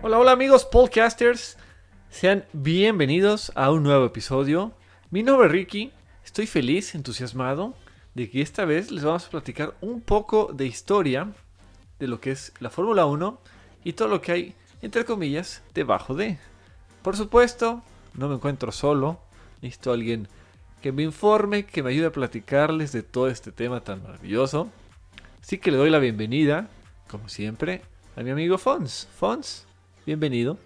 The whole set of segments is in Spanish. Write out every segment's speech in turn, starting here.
Hola, hola amigos podcasters. Sean bienvenidos a un nuevo episodio. Mi nombre es Ricky. Estoy feliz, entusiasmado de que esta vez les vamos a platicar un poco de historia de lo que es la Fórmula 1 y todo lo que hay, entre comillas, debajo de. Por supuesto, no me encuentro solo. Necesito a alguien que me informe, que me ayude a platicarles de todo este tema tan maravilloso. Así que le doy la bienvenida, como siempre, a mi amigo Fons. Fons, bienvenido.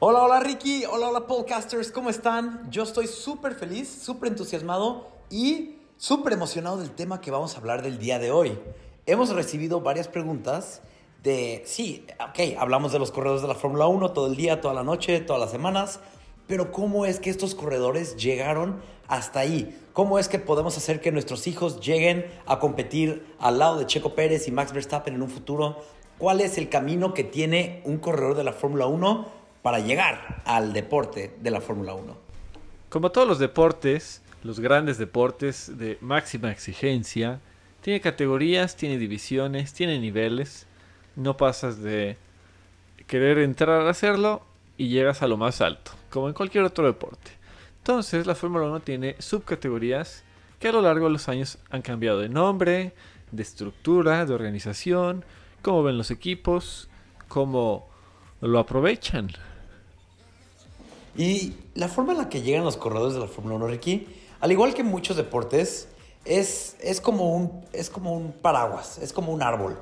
Hola, hola Ricky, hola, hola podcasters, ¿cómo están? Yo estoy súper feliz, súper entusiasmado y súper emocionado del tema que vamos a hablar del día de hoy. Hemos recibido varias preguntas de, sí, ok, hablamos de los corredores de la Fórmula 1 todo el día, toda la noche, todas las semanas, pero ¿cómo es que estos corredores llegaron hasta ahí? ¿Cómo es que podemos hacer que nuestros hijos lleguen a competir al lado de Checo Pérez y Max Verstappen en un futuro? ¿Cuál es el camino que tiene un corredor de la Fórmula 1 para llegar al deporte de la Fórmula 1? Como todos los deportes, los grandes deportes de máxima exigencia, tiene categorías, tiene divisiones, tiene niveles. No pasas de querer entrar a hacerlo y llegas a lo más alto, como en cualquier otro deporte. Entonces, la Fórmula 1 tiene subcategorías que a lo largo de los años han cambiado de nombre, de estructura, de organización, cómo ven los equipos, cómo lo aprovechan. Y la forma en la que llegan los corredores de la Fórmula 1, Ricky, al igual que muchos deportes, es, es, como un, es como un paraguas, es como un árbol.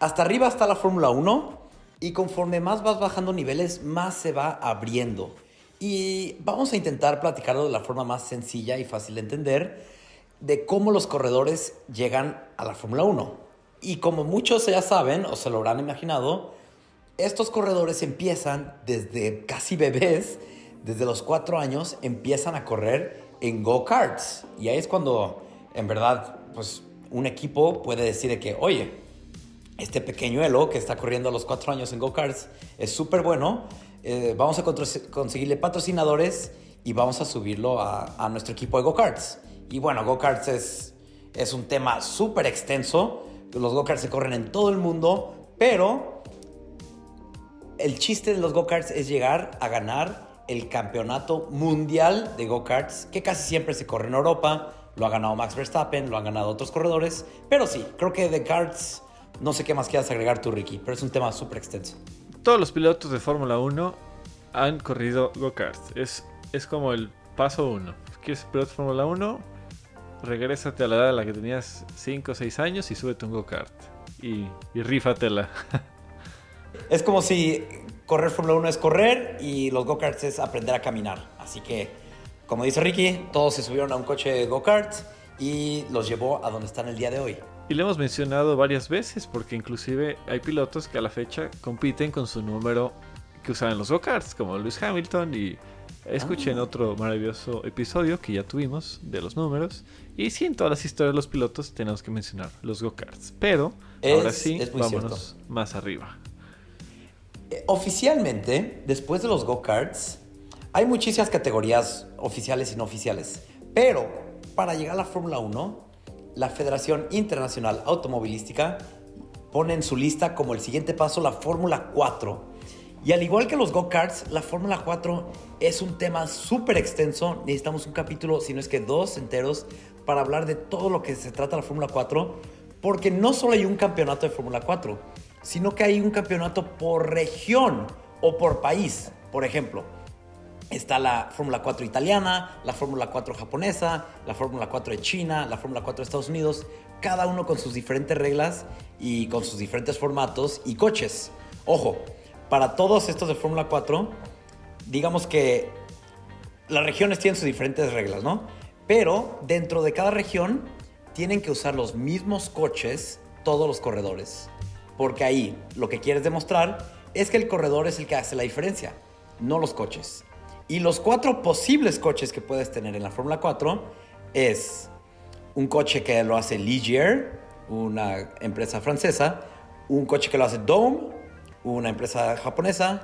Hasta arriba está la Fórmula 1 y conforme más vas bajando niveles, más se va abriendo. Y vamos a intentar platicarlo de la forma más sencilla y fácil de entender de cómo los corredores llegan a la Fórmula 1. Y como muchos ya saben o se lo habrán imaginado, estos corredores empiezan desde casi bebés, desde los cuatro años, empiezan a correr en go-karts. Y ahí es cuando, en verdad, pues un equipo puede decir que, oye, este pequeñuelo que está corriendo a los cuatro años en go-karts es súper bueno, eh, vamos a conseguirle patrocinadores y vamos a subirlo a, a nuestro equipo de go-karts. Y bueno, go-karts es, es un tema súper extenso. Los go-karts se corren en todo el mundo, pero el chiste de los go-karts es llegar a ganar el campeonato mundial de go-karts, que casi siempre se corre en Europa. Lo ha ganado Max Verstappen, lo han ganado otros corredores. Pero sí, creo que de karts, no sé qué más quieras agregar tú, Ricky, pero es un tema súper extenso. Todos los pilotos de Fórmula 1 han corrido go-karts. Es, es como el paso uno. ¿Quieres ser piloto de Fórmula 1? Regrésate a la edad a la que tenías 5 o 6 años y súbete un go-kart. Y, y rífatela. Es como si correr Fórmula 1 es correr y los go-karts es aprender a caminar. Así que, como dice Ricky, todos se subieron a un coche de go-karts y los llevó a donde están el día de hoy. Y lo hemos mencionado varias veces porque inclusive hay pilotos que a la fecha compiten con su número que usaban los go-karts, como Lewis Hamilton y escuchen Ah. otro maravilloso episodio que ya tuvimos de los números. Y sí, en todas las historias de los pilotos tenemos que mencionar los go-karts. Pero Es- ahora sí, vámonos más arriba. Eh, Oficialmente, después de los go-karts, hay muchísimas categorías oficiales y no oficiales. Pero para llegar a la Fórmula 1, la Federación Internacional Automovilística pone en su lista como el siguiente paso la Fórmula 4. Y al igual que los go-karts, la Fórmula 4 es un tema súper extenso. Necesitamos un capítulo, si no es que dos enteros, para hablar de todo lo que se trata la Fórmula 4. Porque no solo hay un campeonato de Fórmula 4, sino que hay un campeonato por región o por país. Por ejemplo, está la Fórmula 4 italiana, la Fórmula 4 japonesa, la Fórmula 4 de China, la Fórmula 4 de Estados Unidos, cada uno con sus diferentes reglas y con sus diferentes formatos y coches. Ojo, para todos estos de Fórmula 4, digamos que las regiones tienen sus diferentes reglas, ¿no? Pero dentro de cada región tienen que usar los mismos coches todos los corredores. Porque ahí lo que quieres demostrar es que el corredor es el que hace la diferencia, no los coches. Y los cuatro posibles coches que puedes tener en la Fórmula 4 es un coche que lo hace Ligier, una empresa francesa, un coche que lo hace Dome, una empresa japonesa,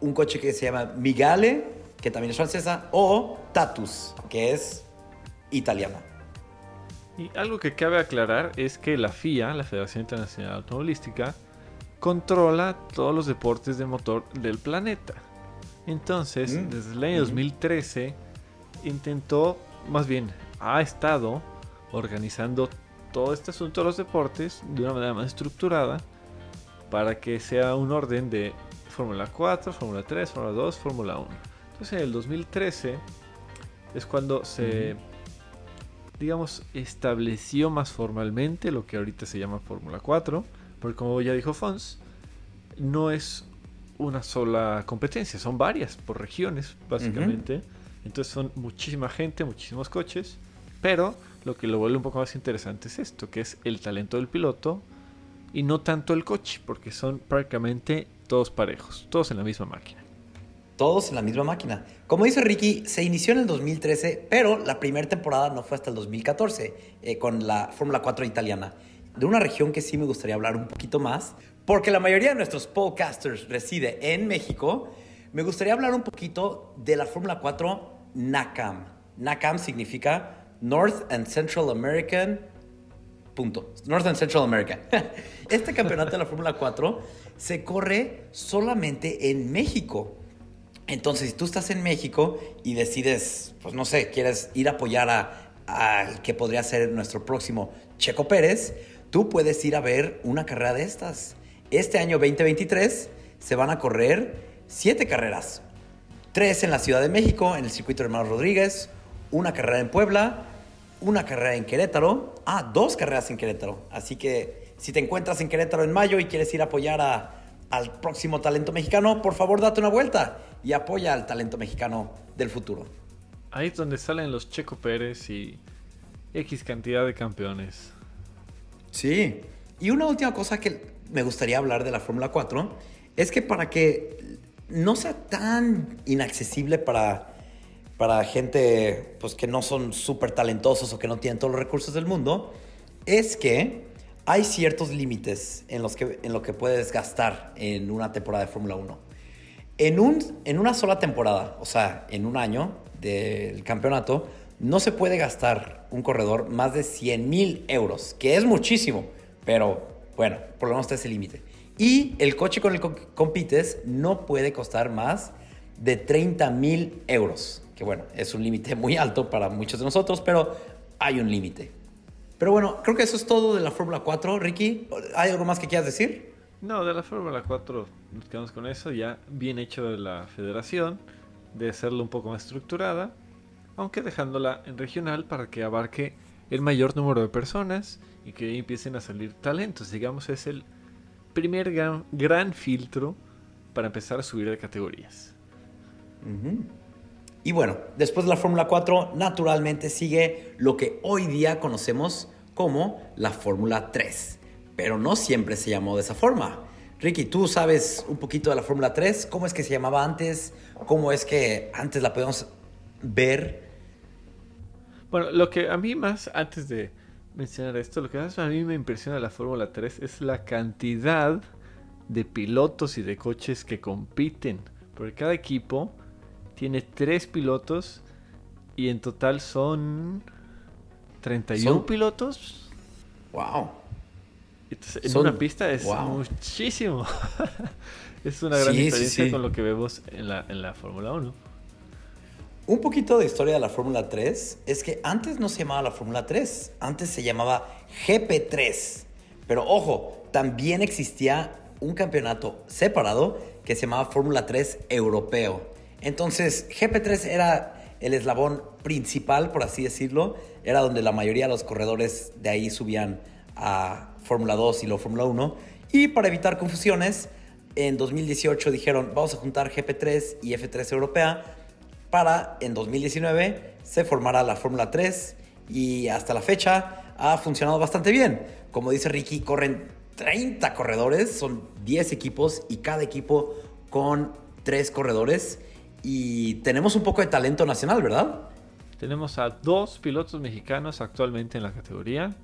un coche que se llama Migale, que también es francesa, o Tatus, que es italiana. Y algo que cabe aclarar es que la FIA, la Federación Internacional Automovilística, controla todos los deportes de motor del planeta. Entonces, Mm. desde el año 2013, intentó, más bien, ha estado organizando todo este asunto de los deportes de una manera más estructurada para que sea un orden de Fórmula 4, Fórmula 3, Fórmula 2, Fórmula 1. Entonces, en el 2013 es cuando se, digamos, estableció más formalmente lo que ahorita se llama Fórmula 4, porque como ya dijo Fons, no es una sola competencia, son varias por regiones, básicamente. Entonces son muchísima gente, muchísimos coches, pero lo que lo vuelve un poco más interesante es esto, que es el talento del piloto y no tanto el coche, porque son prácticamente todos parejos, todos en la misma máquina. Todos en la misma máquina. Como dice Ricky, se inició en el 2013, pero la primera temporada no fue hasta el 2014, eh, con la Fórmula 4 italiana. De una región que sí me gustaría hablar un poquito más, porque la mayoría de nuestros podcasters reside en México, me gustaría hablar un poquito de la Fórmula 4 NACAM. NACAM significa North and Central American Punto. North and Central America. Este campeonato de la Fórmula 4 se corre solamente en México. Entonces, si tú estás en México y decides, pues no sé, quieres ir a apoyar a, que podría ser nuestro próximo Checo Pérez, tú puedes ir a ver una carrera de estas. Este año 2023 se van a correr siete carreras. Tres en la Ciudad de México, en el circuito Hermano Rodríguez, una carrera en Puebla, una carrera en Querétaro. Ah, dos carreras en Querétaro. Así que si te encuentras en Querétaro en mayo y quieres ir a apoyar a- al próximo talento mexicano, por favor date una vuelta y apoya al talento mexicano del futuro. Ahí es donde salen los Checo Pérez y X cantidad de campeones. Sí. Y una última cosa que me gustaría hablar de la Fórmula 4 es que para que no sea tan inaccesible para, para gente pues, que no son súper talentosos o que no tienen todos los recursos del mundo, es que hay ciertos límites en, los que, en lo que puedes gastar en una temporada de Fórmula 1. En, un, en una sola temporada, o sea, en un año del campeonato, no se puede gastar un corredor más de 100 mil euros, que es muchísimo, pero bueno, por lo menos está ese límite. Y el coche con el que compites no puede costar más de 30 mil euros, que bueno, es un límite muy alto para muchos de nosotros, pero hay un límite. Pero bueno, creo que eso es todo de la Fórmula 4. Ricky, ¿hay algo más que quieras decir? No, de la Fórmula 4 nos quedamos con eso, ya bien hecho de la federación, de hacerlo un poco más estructurada, aunque dejándola en regional para que abarque el mayor número de personas y que empiecen a salir talentos. Digamos, es el primer gran, gran filtro para empezar a subir de categorías. Y bueno, después de la Fórmula 4, naturalmente sigue lo que hoy día conocemos como la Fórmula 3. Pero no siempre se llamó de esa forma. Ricky, tú sabes un poquito de la Fórmula 3, cómo es que se llamaba antes, cómo es que antes la podemos ver. Bueno, lo que a mí más, antes de mencionar esto, lo que más a mí me impresiona de la Fórmula 3 es la cantidad de pilotos y de coches que compiten. Porque cada equipo tiene tres pilotos y en total son 31 Son- pilotos. ¡Wow! Entonces, en Son- una pista es wow. muchísimo. es una gran Sí, sí, diferencia sí. con lo que vemos en la, en la Fórmula 1. Un poquito de historia de la Fórmula 3 es que antes no se llamaba la Fórmula 3, antes se llamaba GP3. Pero ojo, también existía un campeonato separado que se llamaba Fórmula 3 Europeo. Entonces, GP3 era el eslabón principal, por así decirlo. Era donde la mayoría de los corredores de ahí subían a Fórmula 2 y luego Fórmula 1. Y para evitar confusiones, en 2018 dijeron, vamos a juntar GP3 y F3 Europea para en 2019 se formara la Fórmula 3 y hasta la fecha ha funcionado bastante bien. Como dice Ricky, corren 30 corredores, son 10 equipos y cada equipo con 3 corredores y tenemos un poco de talento nacional, ¿verdad? Tenemos a dos pilotos mexicanos actualmente en la categoría,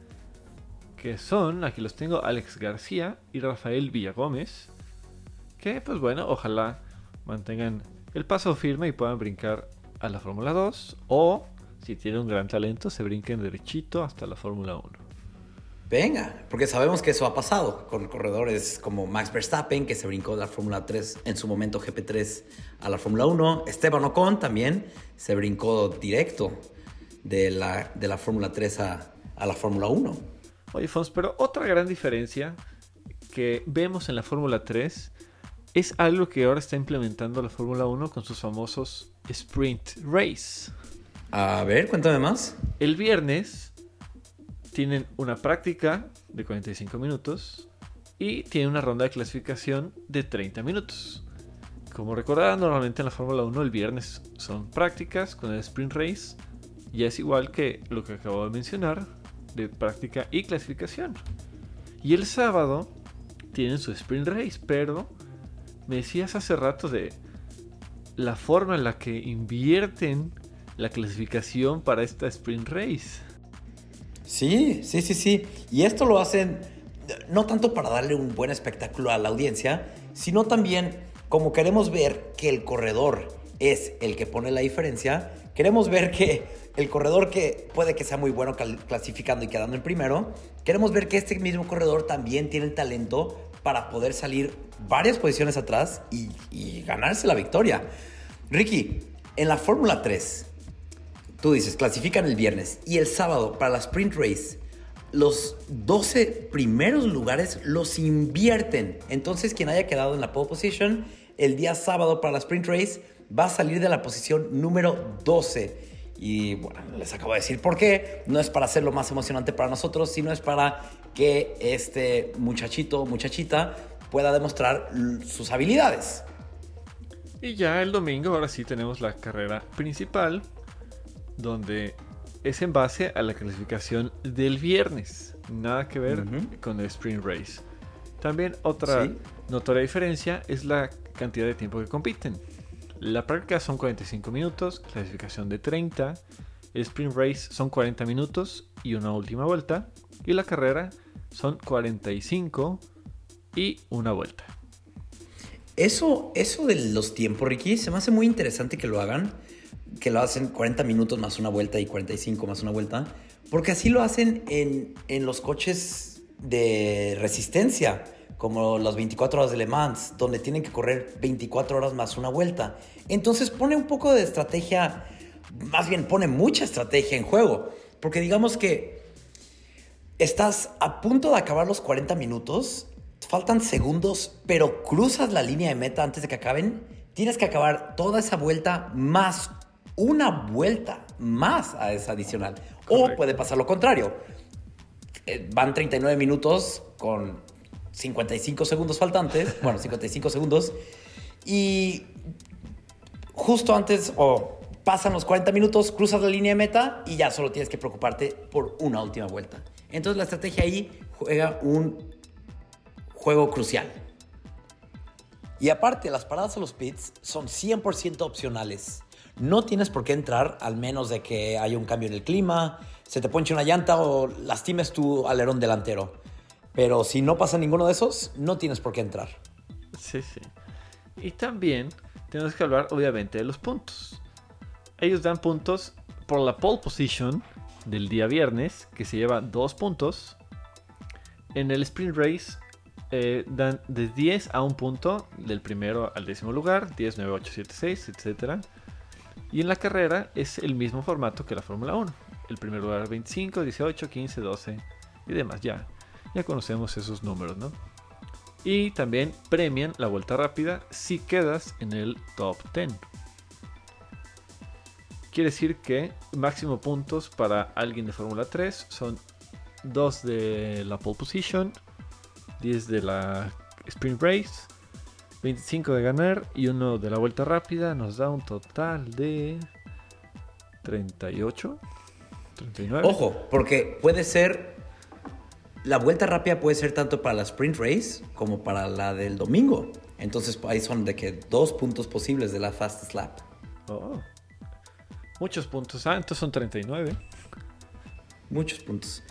que son, aquí los tengo, Alex García y Rafael Villagómez, que pues bueno, ojalá mantengan el paso firme y puedan brincar a la Fórmula 2 o si tienen un gran talento se brinquen derechito hasta la Fórmula 1. Venga, porque sabemos que eso ha pasado con corredores como Max Verstappen, que se brincó de la Fórmula 3, en su momento GP3, a la Fórmula 1. Esteban Ocon también se brincó directo de la, de la Fórmula 3 a, a la Fórmula 1. Oye, Fons, pero otra gran diferencia que vemos en la Fórmula 3 es algo que ahora está implementando la Fórmula 1 con sus famosos sprint race. A ver, cuéntame más. El viernes tienen una práctica de 45 minutos y tienen una ronda de clasificación de 30 minutos. Como recordarán, normalmente en la Fórmula 1 el viernes son prácticas con el sprint race y es igual que lo que acabo de mencionar de práctica y clasificación. Y el sábado tienen su sprint race, pero me decías hace rato de la forma en la que invierten la clasificación para esta sprint race. Sí, sí, sí, sí. Y esto lo hacen no tanto para darle un buen espectáculo a la audiencia, sino también como queremos ver que el corredor es el que pone la diferencia, queremos ver que el corredor que puede que sea muy bueno clasificando y quedando en primero, queremos ver que este mismo corredor también tiene el talento para poder salir varias posiciones atrás y, ganarse la victoria. Ricky, en la Fórmula 3, tú dices, clasifican el viernes y el sábado para la sprint race, los 12 primeros lugares los invierten. Entonces, quien haya quedado en la pole position el día sábado para la sprint race va a salir de la posición número 12. Y bueno, les acabo de decir por qué. No es para hacerlo más emocionante para nosotros, sino es para que este muchachito o muchachita pueda demostrar sus habilidades. Y ya el domingo, ahora sí tenemos la carrera principal, donde es en base a la clasificación del viernes. Nada que ver con el sprint race. También otra notoria diferencia es la cantidad de tiempo que compiten. La práctica son 45 minutos, clasificación de 30. El sprint race son 40 minutos y una última vuelta. Y la carrera son 45 y una vuelta. Eso, eso de los tiempos, Ricky, se me hace muy interesante que lo hagan que lo hacen 40 minutos más una vuelta y 45 más una vuelta, porque así lo hacen en, en los coches de resistencia, como las 24 horas de Le Mans, donde tienen que correr 24 horas más una vuelta. Entonces pone un poco de estrategia, más bien pone mucha estrategia en juego, porque digamos que estás a punto de acabar los 40 minutos, faltan segundos, pero cruzas la línea de meta antes de que acaben, tienes que acabar toda esa vuelta más una vuelta más a esa adicional. O puede pasar lo contrario. Eh, van 39 minutos con 55 segundos faltantes, bueno, 55 segundos, y justo antes o pasan los 40 minutos, cruzas la línea de meta y ya solo tienes que preocuparte por una última vuelta. Entonces la estrategia ahí juega un juego crucial. Y aparte, las paradas a los pits son 100% opcionales. No tienes por qué entrar al menos de que haya un cambio en el clima, se te ponche una llanta o lastimes tu alerón delantero. Pero si no pasa ninguno de esos, no tienes por qué entrar. Sí, sí. Y también tenemos que hablar obviamente de los puntos. Ellos dan puntos por la pole position del día viernes, que se lleva dos puntos. En el sprint race eh, dan de 10 a un punto, del primero al décimo lugar, 10, 9, 8, 7, 6, etc. Y en la carrera es el mismo formato que la Fórmula 1. El primer lugar 25, 18, 15, 12 y demás. Ya, ya conocemos esos números, ¿no? Y también premian la vuelta rápida si quedas en el top 10. Quiere decir que máximo puntos para alguien de Fórmula 3 son 2 de la pole position, 10 de la sprint race 25 de ganar y uno de la vuelta rápida nos da un total de 38, 39. Ojo, porque puede ser la vuelta rápida puede ser tanto para la sprint race como para la del domingo. Entonces ahí son de que dos puntos posibles de la fast slap. Oh. Muchos puntos. Ah, entonces son 39. Muchos puntos.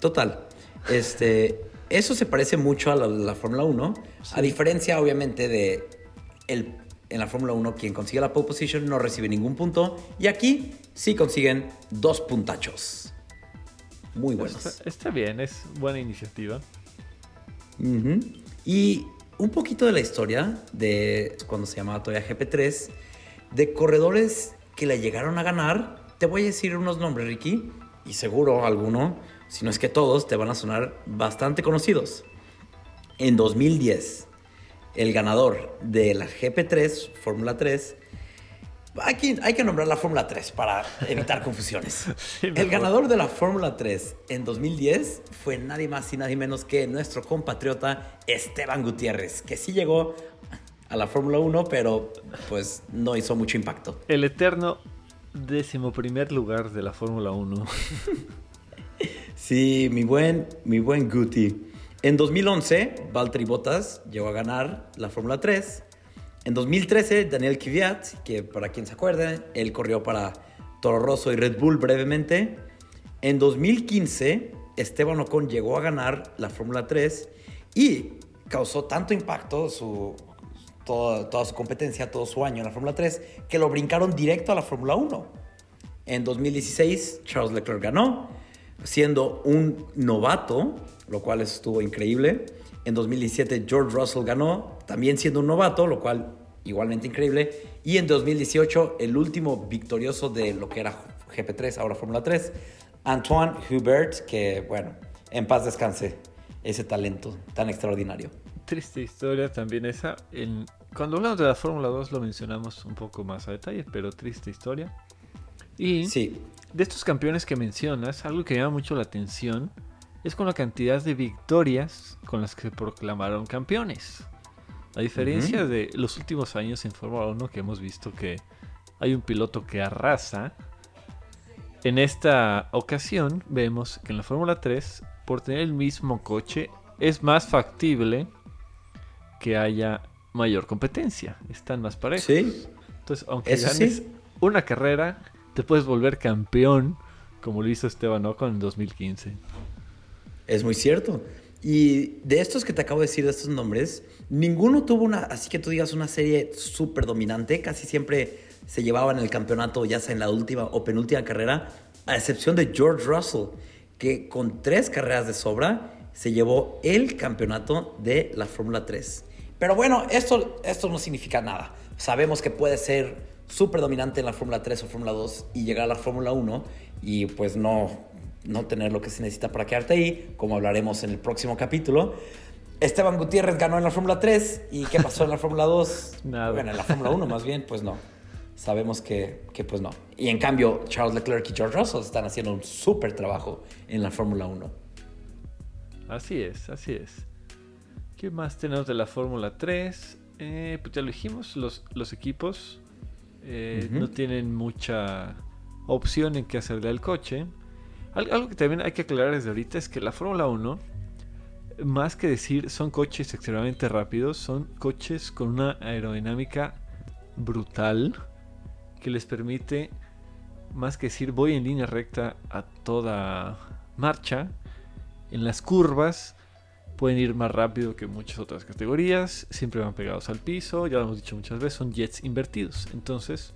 Total. Este, eso se parece mucho a la, Fórmula 1, a diferencia obviamente de el, en la Fórmula 1 quien consigue la pole position no recibe ningún punto y aquí sí consiguen dos puntachos. muy buenos. Está, bien, es buena iniciativa. Y un poquito de la historia de cuando se llamaba todavía GP3, de corredores que le llegaron a ganar. Te voy a decir unos nombres, Ricky, y seguro alguno, si no es que todos, te van a sonar bastante conocidos. En 2010, el ganador de la GP3, Fórmula 3, hay que, hay que nombrar la Fórmula 3 para evitar confusiones. el ganador de la Fórmula 3 en 2010 fue nadie más y nadie menos que nuestro compatriota Esteban Gutiérrez, que sí llegó a la Fórmula 1, pero pues no hizo mucho impacto. El eterno décimo primer lugar de la Fórmula 1. sí, mi buen, mi buen Guti. En 2011, Valtteri Bottas llegó a ganar la Fórmula 3. En 2013, Daniel Kvyat, que para quien se acuerde, él corrió para Toro Rosso y Red Bull brevemente. En 2015, Esteban Ocon llegó a ganar la Fórmula 3 y causó tanto impacto su, toda, toda, su competencia, todo su año en la Fórmula 3, que lo brincaron directo a la Fórmula 1. En 2016, Charles Leclerc ganó, siendo un novato lo cual estuvo increíble. En 2017 George Russell ganó, también siendo un novato, lo cual igualmente increíble. Y en 2018 el último victorioso de lo que era GP3, ahora Fórmula 3, Antoine Hubert, que bueno, en paz descanse ese talento tan extraordinario. Triste historia también esa. cuando hablamos de la Fórmula 2 lo mencionamos un poco más a detalle, pero triste historia. Y sí. de estos campeones que mencionas, algo que llama mucho la atención es con la cantidad de victorias con las que se proclamaron campeones. A diferencia de los últimos años en Fórmula 1 que hemos visto que hay un piloto que arrasa, en esta ocasión vemos que en la Fórmula 3, por tener el mismo coche, es más factible que haya mayor competencia. Están más parejos. Sí. Entonces, aunque ganes una carrera, te puedes volver campeón, como lo hizo Esteban Ocon en 2015. Es muy cierto. Y de estos que te acabo de decir, de estos nombres, ninguno tuvo una, así que tú digas, una serie súper dominante. Casi siempre se llevaban el campeonato, ya sea en la última o penúltima carrera, a excepción de George Russell, que con tres carreras de sobra se llevó el campeonato de la Fórmula 3. Pero bueno, esto, esto no significa nada. Sabemos que puede ser súper dominante en la Fórmula 3 o Fórmula 2 y llegar a la Fórmula 1 y pues no, no tener lo que se necesita para quedarte ahí, como hablaremos en el próximo capítulo. Esteban Gutiérrez ganó en la Fórmula 3 y ¿qué pasó en la Fórmula 2? Nada. Bueno, en la Fórmula 1 más bien, pues no. Sabemos que, que, pues no. Y en cambio, Charles Leclerc y George Russell están haciendo un súper trabajo en la Fórmula 1. Así es, así es. ¿Qué más tenemos de la Fórmula 3? Eh, pues ya lo dijimos, los, los equipos eh, no tienen mucha opción en qué hacerle al coche. Algo que también hay que aclarar desde ahorita es que la Fórmula 1, más que decir son coches extremadamente rápidos, son coches con una aerodinámica brutal que les permite, más que decir voy en línea recta a toda marcha, en las curvas pueden ir más rápido que muchas otras categorías, siempre van pegados al piso, ya lo hemos dicho muchas veces, son jets invertidos. Entonces,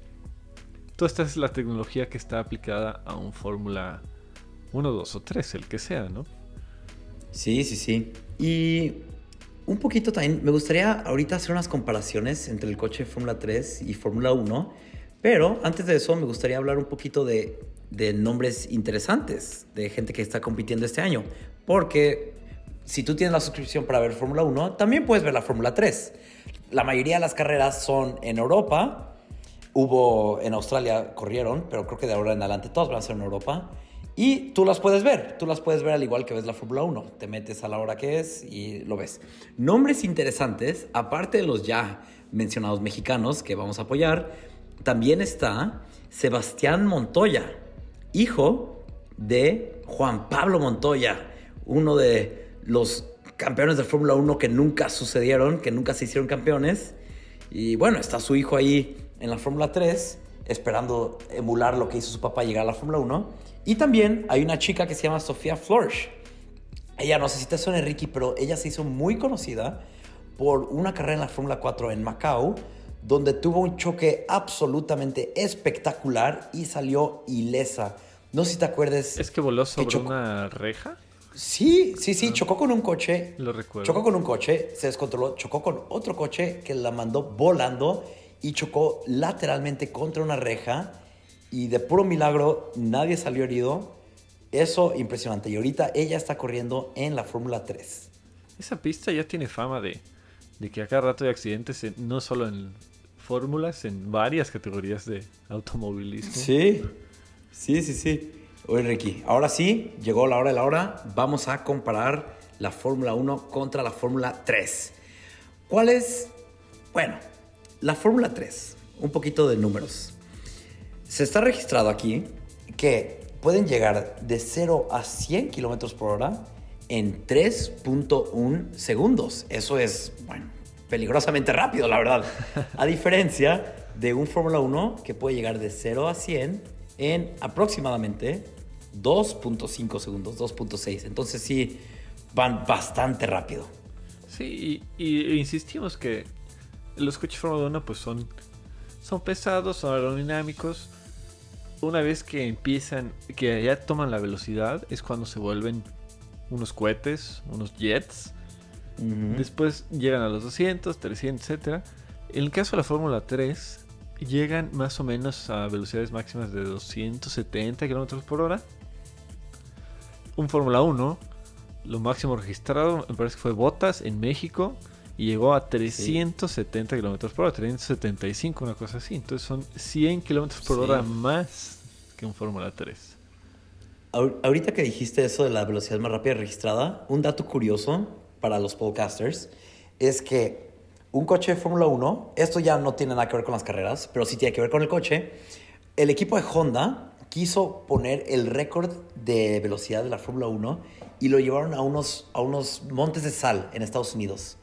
toda esta es la tecnología que está aplicada a un Fórmula uno, dos o tres, el que sea, ¿no? Sí, sí, sí. Y un poquito también, me gustaría ahorita hacer unas comparaciones entre el coche Fórmula 3 y Fórmula 1, pero antes de eso me gustaría hablar un poquito de, de nombres interesantes de gente que está compitiendo este año, porque si tú tienes la suscripción para ver Fórmula 1, también puedes ver la Fórmula 3. La mayoría de las carreras son en Europa, hubo en Australia, corrieron, pero creo que de ahora en adelante todas van a ser en Europa. Y tú las puedes ver, tú las puedes ver al igual que ves la Fórmula 1. Te metes a la hora que es y lo ves. Nombres interesantes, aparte de los ya mencionados mexicanos que vamos a apoyar, también está Sebastián Montoya, hijo de Juan Pablo Montoya, uno de los campeones de Fórmula 1 que nunca sucedieron, que nunca se hicieron campeones. Y bueno, está su hijo ahí en la Fórmula 3, esperando emular lo que hizo su papá llegar a la Fórmula 1. Y también hay una chica que se llama Sofía Flores. Ella, no sé si te suena Ricky, pero ella se hizo muy conocida por una carrera en la Fórmula 4 en Macao, donde tuvo un choque absolutamente espectacular y salió ilesa No sé si te acuerdes. ¿Es que voló sobre una reja? Sí, sí, sí, chocó con un coche. Lo recuerdo. Chocó con un coche, se descontroló, chocó con otro coche que la mandó volando y chocó lateralmente contra una reja y de puro milagro nadie salió herido. Eso impresionante. Y ahorita ella está corriendo en la Fórmula 3. Esa pista ya tiene fama de, de que a cada rato hay accidentes, en- no solo en fórmulas, en varias categorías de automovilismo. Sí, sí, sí, sí. Oye, Ricky, ahora sí, llegó la hora de la hora. Vamos a comparar la Fórmula 1 contra la Fórmula 3. ¿Cuál es? Bueno, la Fórmula 3. Un poquito de números. Se está registrado aquí que pueden llegar de 0 a 100 kilómetros por hora en 3.1 segundos. Eso es, bueno, peligrosamente rápido, la verdad. A diferencia de un Fórmula 1 que puede llegar de 0 a 100 en aproximadamente 2.5 segundos, 2.6. Entonces sí, van bastante rápido. Sí, y, y insistimos que los coches Fórmula 1 pues son, son pesados, son aerodinámicos. Una vez que empiezan, que ya toman la velocidad, es cuando se vuelven unos cohetes, unos jets. Después llegan a los 200, 300, etc. En el caso de la Fórmula 3, llegan más o menos a velocidades máximas de 270 km por hora. Un Fórmula 1, lo máximo registrado, me parece que fue Bottas en México. Y llegó a 370 km por hora, 375, una cosa así. Entonces son 100 km por Sí. hora más que un Fórmula 3. Ahor- Ahorita que dijiste eso de la velocidad más rápida registrada, un dato curioso para los podcasters es que un coche de Fórmula 1, esto ya no tiene nada que ver con las carreras, pero sí tiene que ver con el coche. El equipo de Honda quiso poner el récord de velocidad de la Fórmula 1 y lo llevaron a unos, a unos montes de sal en Estados Unidos.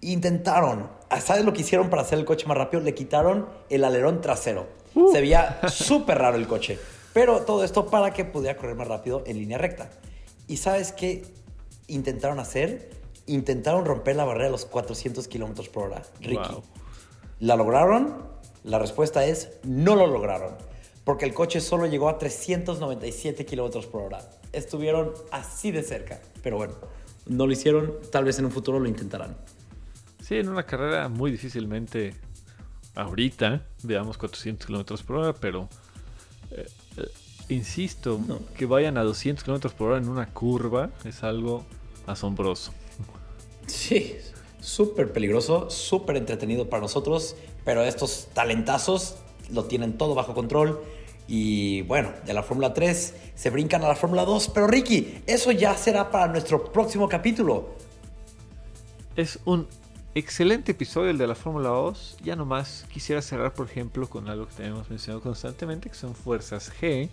Intentaron, ¿sabes lo que hicieron para hacer el coche más rápido? Le quitaron el alerón trasero. Se veía súper raro el coche. Pero todo esto para que pudiera correr más rápido en línea recta. ¿Y sabes qué intentaron hacer? Intentaron romper la barrera de los 400 kilómetros por hora. Ricky. Wow. ¿La lograron? La respuesta es no lo lograron. Porque el coche solo llegó a 397 kilómetros por hora. Estuvieron así de cerca. Pero bueno, no lo hicieron. Tal vez en un futuro lo intentarán. Sí, en una carrera muy difícilmente ahorita veamos 400 kilómetros por hora, pero eh, eh, insisto, No. que vayan a 200 kilómetros por hora en una curva es algo asombroso. Sí, súper peligroso, súper entretenido para nosotros, pero estos talentazos lo tienen todo bajo control. Y bueno, de la Fórmula 3 se brincan a la Fórmula 2, pero Ricky, eso ya será para nuestro próximo capítulo. Es un excelente episodio el de la Fórmula 2. Ya nomás quisiera cerrar, por ejemplo, con algo que tenemos mencionado constantemente, que son fuerzas G.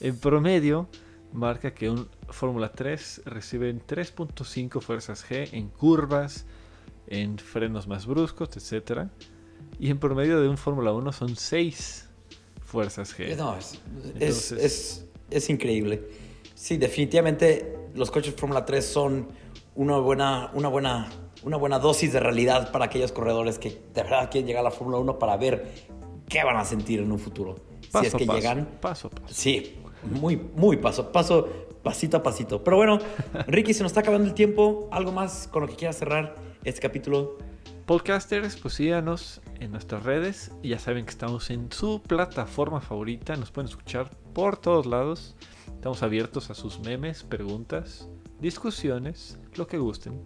En promedio, marca que un Fórmula 3 reciben 3.5 fuerzas G en curvas, en frenos más bruscos, etc. Y en promedio de un Fórmula 1 son 6 fuerzas G. No, es, es, Entonces- es- es increíble. Sí, definitivamente los coches Fórmula 3 son una buena, una, buena, una buena dosis de realidad para aquellos corredores que de verdad quieren llegar a la Fórmula 1 para ver qué van a sentir en un futuro. Paso si es que paso, llegan. Paso paso. Sí, muy, muy paso, paso, pasito a pasito. Pero bueno, Ricky, se nos está acabando el tiempo. ¿Algo más con lo que quieras cerrar este capítulo? Podcasters, pues síganos en nuestras redes. Ya saben que estamos en su plataforma favorita. Nos pueden escuchar por todos lados. Estamos abiertos a sus memes, preguntas, discusiones, lo que gusten.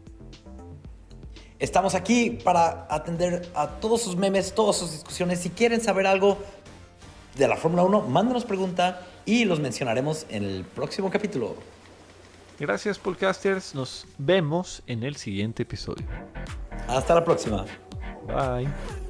Estamos aquí para atender a todos sus memes, todas sus discusiones. Si quieren saber algo de la Fórmula 1, mándenos pregunta y los mencionaremos en el próximo capítulo. Gracias, podcasters. Nos vemos en el siguiente episodio. Hasta la próxima. Bye.